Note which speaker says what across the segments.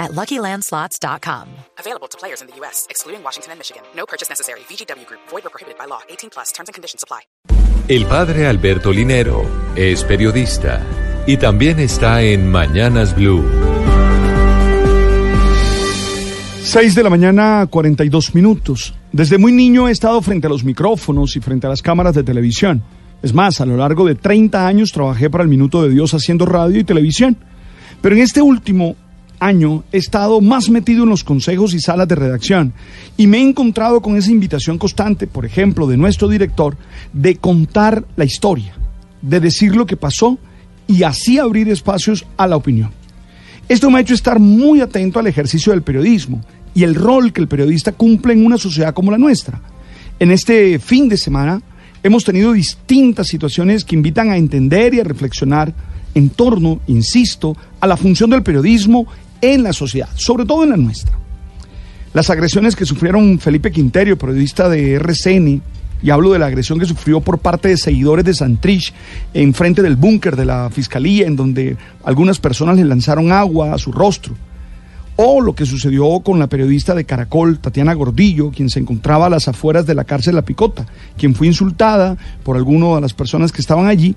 Speaker 1: at LuckyLandSlots.com.
Speaker 2: Available to players in the U.S., excluding Washington and Michigan. No purchase necessary. VGW Group. Void or prohibited by law. 18 plus. Terms and conditions apply.
Speaker 3: El padre Alberto Linero es periodista y también está en Mañanas Blue.
Speaker 4: 6 de la mañana, 42 minutos. Desde muy niño he estado frente a los micrófonos y frente a las cámaras de televisión. Es más, a lo largo de 30 años trabajé para el Minuto de Dios haciendo radio y televisión. Pero en este último año he estado más metido en los consejos y salas de redacción y me he encontrado con esa invitación constante, por ejemplo, de nuestro director, de contar la historia, de decir lo que pasó y así abrir espacios a la opinión. Esto me ha hecho estar muy atento al ejercicio del periodismo y el rol que el periodista cumple en una sociedad como la nuestra. En este fin de semana hemos tenido distintas situaciones que invitan a entender y a reflexionar en torno, insisto, a la función del periodismo en la sociedad, sobre todo en la nuestra. Las agresiones que sufrieron Felipe Quinterio, periodista de RCN, y hablo de la agresión que sufrió por parte de seguidores de Santrich en frente del búnker de la fiscalía, en donde algunas personas le lanzaron agua a su rostro. O lo que sucedió con la periodista de Caracol, Tatiana Gordillo, quien se encontraba a las afueras de la cárcel La Picota, quien fue insultada por alguna de las personas que estaban allí,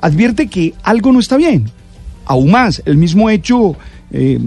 Speaker 4: advierte que algo no está bien. Aún más, el mismo hecho eh,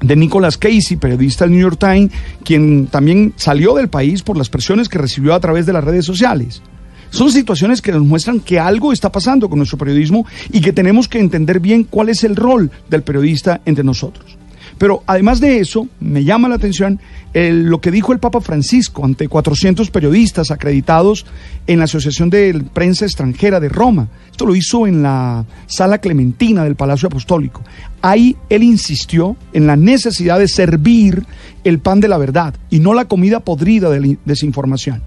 Speaker 4: de Nicholas Casey, periodista del New York Times, quien también salió del país por las presiones que recibió a través de las redes sociales. Son situaciones que nos muestran que algo está pasando con nuestro periodismo y que tenemos que entender bien cuál es el rol del periodista entre nosotros. Pero además de eso, me llama la atención lo que dijo el Papa Francisco ante 400 periodistas acreditados en la Asociación de Prensa Extranjera de Roma. Esto lo hizo en la Sala Clementina del Palacio Apostólico. Ahí él insistió en la necesidad de servir el pan de la verdad y no la comida podrida de la desinformación.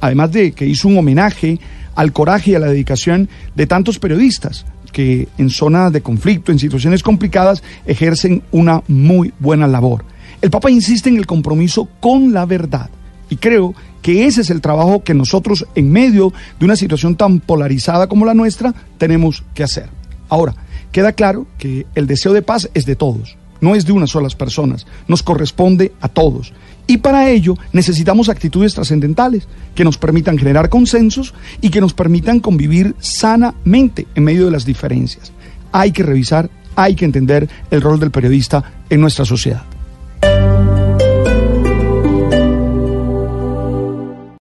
Speaker 4: Además de que hizo un homenaje al coraje y a la dedicación de tantos periodistas, que en zonas de conflicto, en situaciones complicadas, ejercen una muy buena labor. El Papa insiste en el compromiso con la verdad y creo que ese es el trabajo que nosotros en medio de una situación tan polarizada como la nuestra tenemos que hacer. Ahora, queda claro que el deseo de paz es de todos, no es de unas solas personas, nos corresponde a todos. Y para ello necesitamos actitudes trascendentales que nos permitan generar consensos y que nos permitan convivir sanamente en medio de las diferencias. Hay que revisar, hay que entender el rol del periodista en nuestra sociedad.